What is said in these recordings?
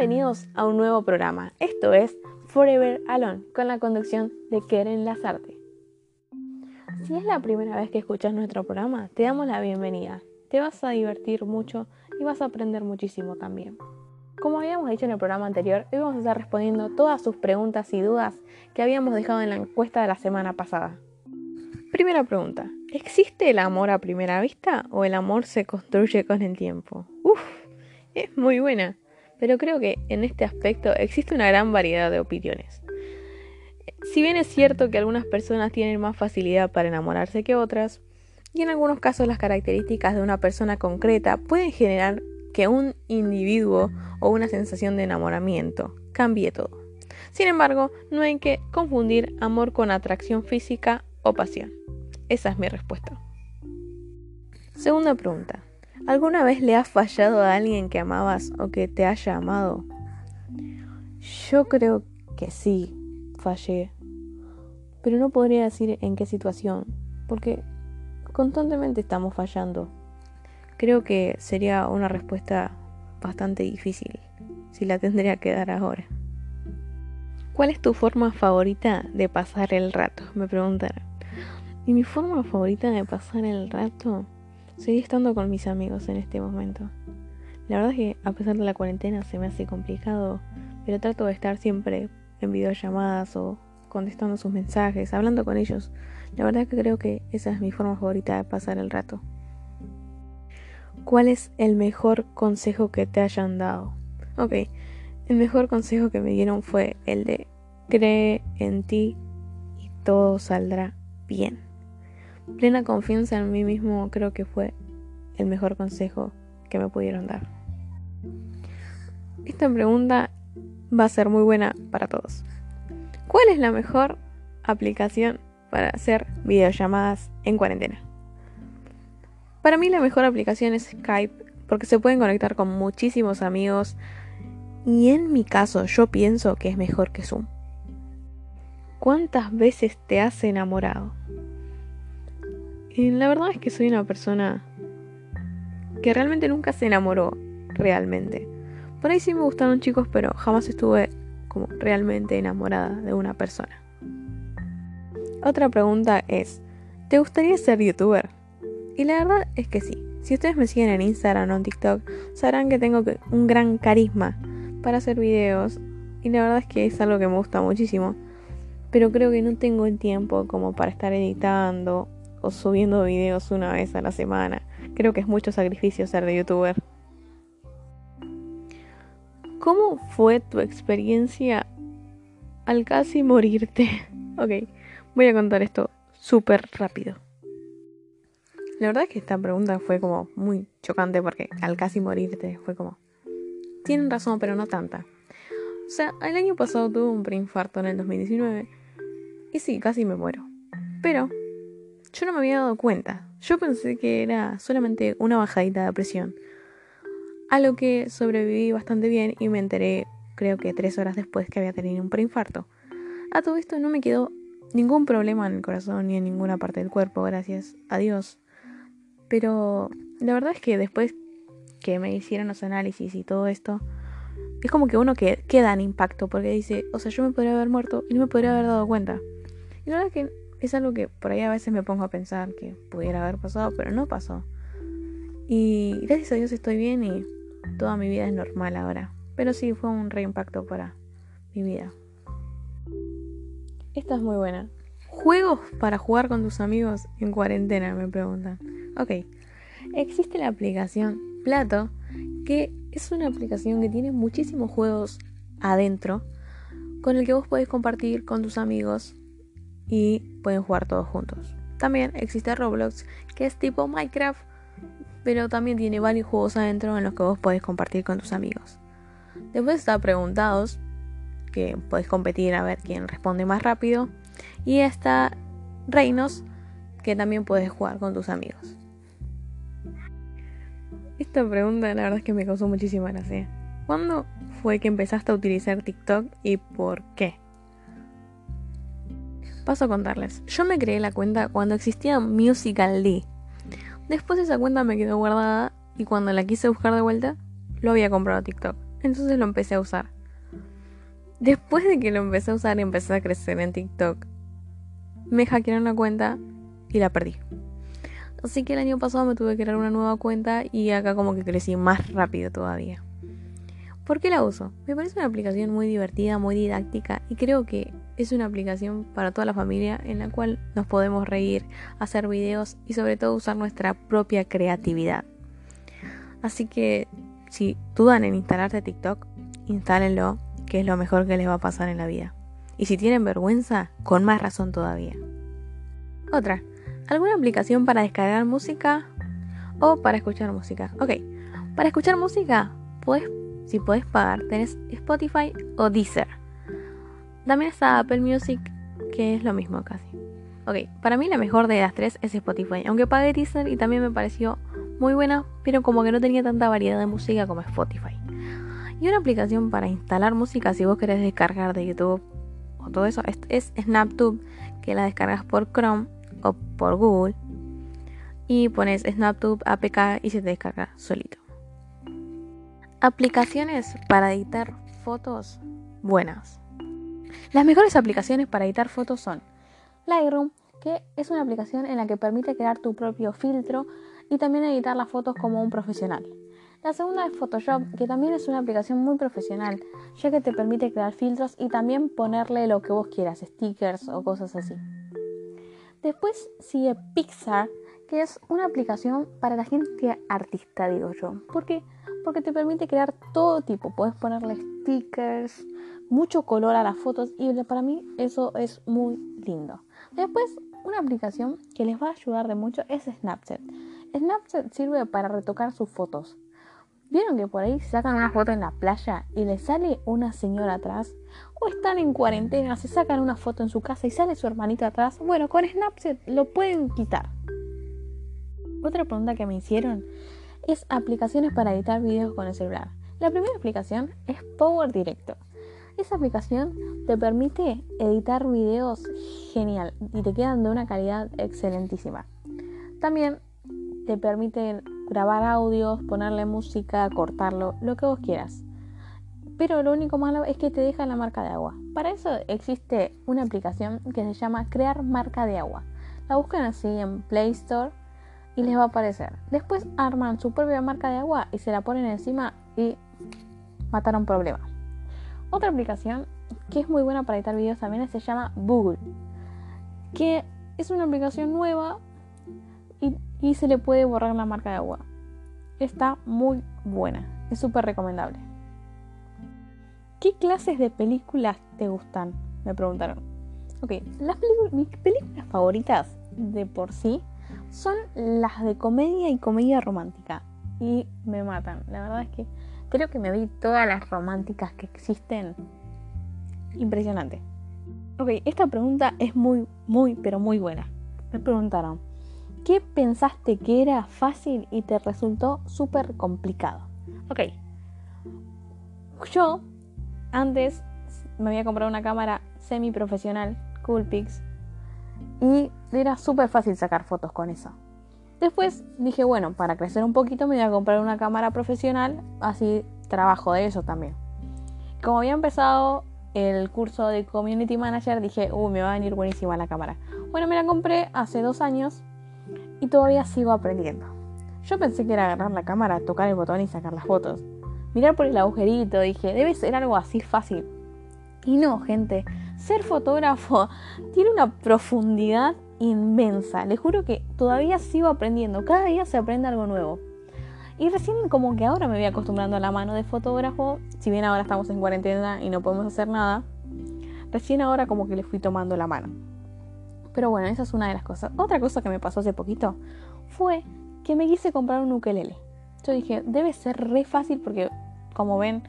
Bienvenidos a un nuevo programa. Esto es Forever Alone con la conducción de Keren Lazarte. Si es la primera vez que escuchas nuestro programa, te damos la bienvenida. Te vas a divertir mucho y vas a aprender muchísimo también. Como habíamos dicho en el programa anterior, hoy vamos a estar respondiendo todas sus preguntas y dudas que habíamos dejado en la encuesta de la semana pasada. Primera pregunta, ¿existe el amor a primera vista o el amor se construye con el tiempo? Uf, es muy buena pero creo que en este aspecto existe una gran variedad de opiniones. Si bien es cierto que algunas personas tienen más facilidad para enamorarse que otras, y en algunos casos las características de una persona concreta pueden generar que un individuo o una sensación de enamoramiento cambie todo. Sin embargo, no hay que confundir amor con atracción física o pasión. Esa es mi respuesta. Segunda pregunta. ¿Alguna vez le has fallado a alguien que amabas o que te haya amado? Yo creo que sí, fallé. Pero no podría decir en qué situación, porque constantemente estamos fallando. Creo que sería una respuesta bastante difícil, si la tendría que dar ahora. ¿Cuál es tu forma favorita de pasar el rato? Me preguntarán. Y mi forma favorita de pasar el rato Seguí estando con mis amigos en este momento. La verdad es que a pesar de la cuarentena se me hace complicado, pero trato de estar siempre en videollamadas o contestando sus mensajes, hablando con ellos. La verdad que creo que esa es mi forma favorita de pasar el rato. ¿Cuál es el mejor consejo que te hayan dado? Ok, el mejor consejo que me dieron fue el de cree en ti y todo saldrá bien. Plena confianza en mí mismo creo que fue el mejor consejo que me pudieron dar. Esta pregunta va a ser muy buena para todos. ¿Cuál es la mejor aplicación para hacer videollamadas en cuarentena? Para mí la mejor aplicación es Skype porque se pueden conectar con muchísimos amigos y en mi caso yo pienso que es mejor que Zoom. ¿Cuántas veces te has enamorado? Y la verdad es que soy una persona que realmente nunca se enamoró, realmente. Por ahí sí me gustaron chicos, pero jamás estuve como realmente enamorada de una persona. Otra pregunta es, ¿te gustaría ser youtuber? Y la verdad es que sí. Si ustedes me siguen en Instagram o en TikTok, sabrán que tengo un gran carisma para hacer videos. Y la verdad es que es algo que me gusta muchísimo. Pero creo que no tengo el tiempo como para estar editando o subiendo videos una vez a la semana. Creo que es mucho sacrificio ser de youtuber. ¿Cómo fue tu experiencia al casi morirte? ok, voy a contar esto súper rápido. La verdad es que esta pregunta fue como muy chocante porque al casi morirte fue como... Tienen razón, pero no tanta. O sea, el año pasado tuve un preinfarto en el 2019 y sí, casi me muero. Pero yo no me había dado cuenta. Yo pensé que era solamente una bajadita de presión. A lo que sobreviví bastante bien y me enteré, creo que tres horas después, que había tenido un preinfarto. A todo esto no me quedó ningún problema en el corazón ni en ninguna parte del cuerpo, gracias a Dios. Pero la verdad es que después que me hicieron los análisis y todo esto, es como que uno que queda en impacto porque dice, o sea, yo me podría haber muerto y no me podría haber dado cuenta. Y la verdad es que es algo que por ahí a veces me pongo a pensar que pudiera haber pasado, pero no pasó. Y gracias a Dios estoy bien y toda mi vida es normal ahora. Pero sí, fue un reimpacto para mi vida. Esta es muy buena. Juegos para jugar con tus amigos en cuarentena, me preguntan. Ok, existe la aplicación Plato, que es una aplicación que tiene muchísimos juegos adentro, con el que vos podés compartir con tus amigos y pueden jugar todos juntos. También existe Roblox, que es tipo Minecraft, pero también tiene varios juegos adentro en los que vos podés compartir con tus amigos. Después está Preguntados, que podés competir a ver quién responde más rápido. Y está Reinos, que también puedes jugar con tus amigos. Esta pregunta la verdad es que me causó muchísima gracia. ¿Cuándo fue que empezaste a utilizar TikTok y por qué? Paso a contarles. Yo me creé la cuenta cuando existía Musical.ly. Después esa cuenta me quedó guardada y cuando la quise buscar de vuelta, lo había comprado TikTok. entonces lo empecé a usar. Después de que lo empecé a usar y empecé a crecer en TikTok, me hackearon la cuenta y la perdí. Así que el año pasado me tuve que crear una nueva cuenta y acá como que crecí más rápido todavía. ¿Por qué la uso? Me parece una aplicación muy divertida, muy didáctica y creo que es una aplicación para toda la familia en la cual nos podemos reír, hacer videos y sobre todo usar nuestra propia creatividad. Así que si dudan en instalarte TikTok, instálenlo, que es lo mejor que les va a pasar en la vida. Y si tienen vergüenza, con más razón todavía. Otra, ¿alguna aplicación para descargar música o para escuchar música? Ok, para escuchar música, puedes, si puedes pagar, tenés Spotify o Deezer. También está Apple Music, que es lo mismo casi. Ok, para mí la mejor de las tres es Spotify, aunque pagué Deezer y también me pareció muy buena, pero como que no tenía tanta variedad de música como Spotify. Y una aplicación para instalar música si vos querés descargar de YouTube o todo eso es, es SnapTube, que la descargas por Chrome o por Google y pones SnapTube APK y se te descarga solito. Aplicaciones para editar fotos buenas. Las mejores aplicaciones para editar fotos son Lightroom, que es una aplicación en la que permite crear tu propio filtro y también editar las fotos como un profesional. La segunda es Photoshop, que también es una aplicación muy profesional, ya que te permite crear filtros y también ponerle lo que vos quieras, stickers o cosas así. Después sigue Pixar, que es una aplicación para la gente artista, digo yo. ¿Por qué? Porque te permite crear todo tipo. Puedes ponerle stickers, mucho color a las fotos y para mí eso es muy lindo. Después, una aplicación que les va a ayudar de mucho es Snapchat. Snapchat sirve para retocar sus fotos. ¿Vieron que por ahí sacan una foto en la playa y le sale una señora atrás? ¿O están en cuarentena, se sacan una foto en su casa y sale su hermanita atrás? Bueno, con Snapchat lo pueden quitar. Otra pregunta que me hicieron es aplicaciones para editar videos con el celular. La primera aplicación es Power Director. Esa aplicación te permite editar videos genial y te quedan de una calidad excelentísima. También te permite grabar audios, ponerle música, cortarlo, lo que vos quieras. Pero lo único malo es que te deja la marca de agua. Para eso existe una aplicación que se llama Crear Marca de Agua. La buscan así en Play Store y les va a aparecer. Después arman su propia marca de agua y se la ponen encima y mataron problema. Otra aplicación que es muy buena para editar videos también se llama Google, que es una aplicación nueva y se le puede borrar la marca de agua. Está muy buena, es súper recomendable. ¿Qué clases de películas te gustan? Me preguntaron. Ok, las mis películas favoritas de por sí son las de comedia y comedia romántica. Y me matan. La verdad es que creo que me vi todas las románticas que existen. Impresionante. Ok, esta pregunta es muy, muy, pero muy buena. Me preguntaron, ¿Qué pensaste que era fácil y te resultó súper complicado? Ok. Yo antes me había comprado una cámara semi profesional, Coolpix, y era súper fácil sacar fotos con eso. Después dije, bueno, para crecer un poquito me voy a comprar una cámara profesional, así trabajo de eso también. Como había empezado el curso de Community Manager, dije, uh, me va a venir buenísima la cámara. Bueno, me la compré hace dos años y todavía sigo aprendiendo. Yo pensé que era agarrar la cámara, tocar el botón y sacar las fotos. Mirar por el agujerito, dije, debe ser algo así fácil. Y no, gente, ser fotógrafo tiene una profundidad inmensa. Les juro que todavía sigo aprendiendo, cada día se aprende algo nuevo. Y recién como que ahora me voy acostumbrando a la mano de fotógrafo, si bien ahora estamos en cuarentena y no podemos hacer nada, recién ahora como que le fui tomando la mano. Pero bueno, esa es una de las cosas. Otra cosa que me pasó hace poquito fue que me quise comprar un ukelele. Yo dije, debe ser re fácil porque como ven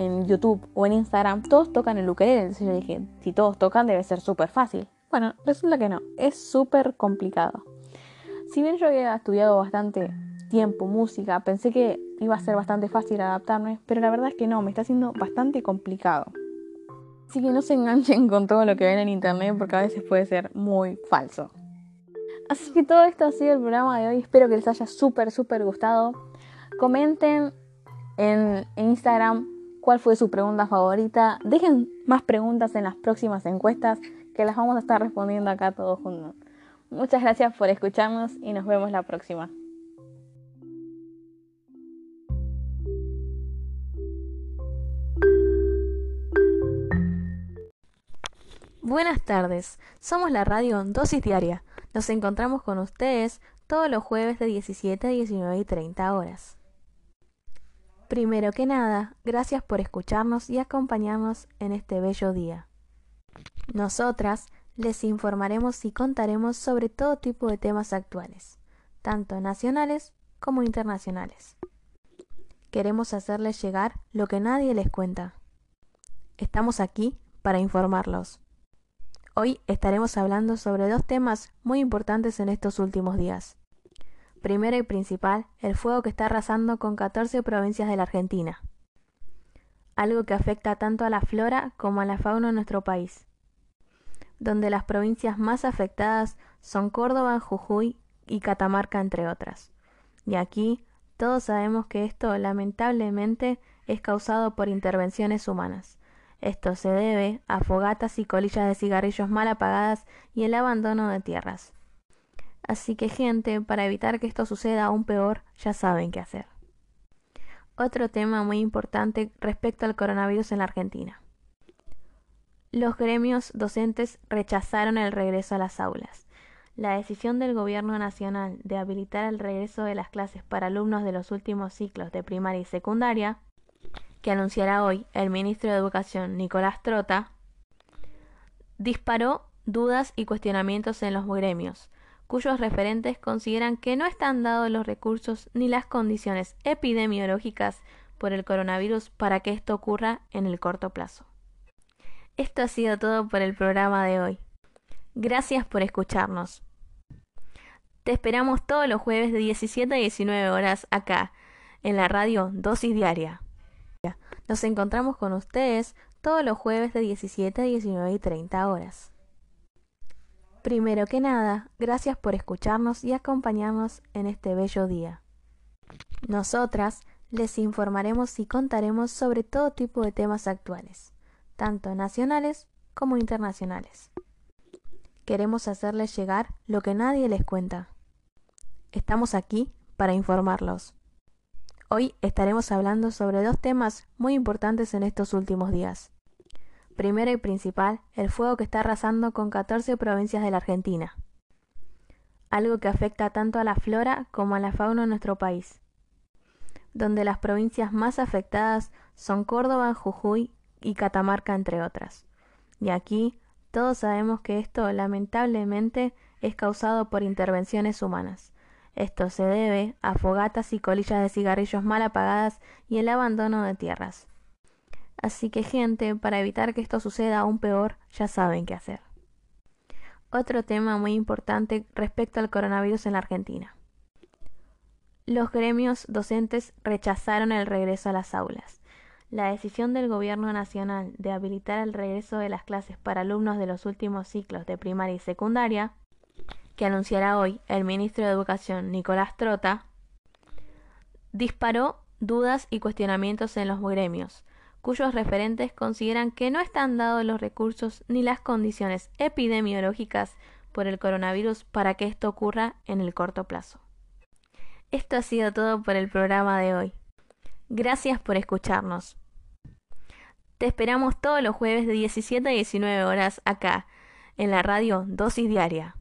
en YouTube o en Instagram, todos tocan el ukelele. Entonces yo dije, si todos tocan debe ser súper fácil. Bueno, resulta que no, es súper complicado. Si bien yo había estudiado bastante tiempo música, pensé que iba a ser bastante fácil adaptarme, pero la verdad es que no, me está haciendo bastante complicado. Así que no se enganchen con todo lo que ven en internet porque a veces puede ser muy falso. Así que todo esto ha sido el programa de hoy. Espero que les haya súper, súper gustado. Comenten en Instagram cuál fue su pregunta favorita. Dejen más preguntas en las próximas encuestas que las vamos a estar respondiendo acá todos juntos. Muchas gracias por escucharnos y nos vemos la próxima. Buenas tardes, somos la radio Dosis Diaria. Nos encontramos con ustedes todos los jueves de 17 a 19 y 30 horas. Primero que nada, gracias por escucharnos y acompañarnos en este bello día. Nosotras les informaremos y contaremos sobre todo tipo de temas actuales, tanto nacionales como internacionales. Queremos hacerles llegar lo que nadie les cuenta. Estamos aquí para informarlos. Hoy estaremos hablando sobre dos temas muy importantes en estos últimos días. Primero y principal, el fuego que está arrasando con 14 provincias de la Argentina. Algo que afecta tanto a la flora como a la fauna de nuestro país. Donde las provincias más afectadas son Córdoba, Jujuy y Catamarca, entre otras. Y aquí todos sabemos que esto lamentablemente es causado por intervenciones humanas. Esto se debe a fogatas y colillas de cigarrillos mal apagadas y el abandono de tierras. Así que gente, para evitar que esto suceda aún peor, ya saben qué hacer. Otro tema muy importante respecto al coronavirus en la Argentina. Los gremios docentes rechazaron el regreso a las aulas. La decisión del Gobierno Nacional de habilitar el regreso de las clases para alumnos de los últimos ciclos de primaria y secundaria, que anunciará hoy el ministro de Educación Nicolás Trota, disparó dudas y cuestionamientos en los gremios, cuyos referentes consideran que no están dados los recursos ni las condiciones epidemiológicas por el coronavirus para que esto ocurra en el corto plazo. Esto ha sido todo por el programa de hoy. Gracias por escucharnos. Te esperamos todos los jueves de 17 a 19 horas acá, en la radio Dosis Diaria. Nos encontramos con ustedes todos los jueves de 17 a 19 y 30 horas. Primero que nada, gracias por escucharnos y acompañarnos en este bello día. Nosotras les informaremos y contaremos sobre todo tipo de temas actuales, tanto nacionales como internacionales. Queremos hacerles llegar lo que nadie les cuenta. Estamos aquí para informarlos. Hoy estaremos hablando sobre dos temas muy importantes en estos últimos días. Primero y principal, el fuego que está arrasando con 14 provincias de la Argentina. Algo que afecta tanto a la flora como a la fauna de nuestro país. Donde las provincias más afectadas son Córdoba, Jujuy y Catamarca, entre otras. Y aquí todos sabemos que esto lamentablemente es causado por intervenciones humanas. Esto se debe a fogatas y colillas de cigarrillos mal apagadas y el abandono de tierras. Así que gente, para evitar que esto suceda aún peor, ya saben qué hacer. Otro tema muy importante respecto al coronavirus en la Argentina. Los gremios docentes rechazaron el regreso a las aulas. La decisión del Gobierno Nacional de habilitar el regreso de las clases para alumnos de los últimos ciclos de primaria y secundaria, que anunciará hoy el ministro de Educación Nicolás Trota, disparó dudas y cuestionamientos en los gremios, cuyos referentes consideran que no están dados los recursos ni las condiciones epidemiológicas por el coronavirus para que esto ocurra en el corto plazo. Esto ha sido todo por el programa de hoy. Gracias por escucharnos. Te esperamos todos los jueves de 17 a 19 horas acá, en la radio Dosis Diaria.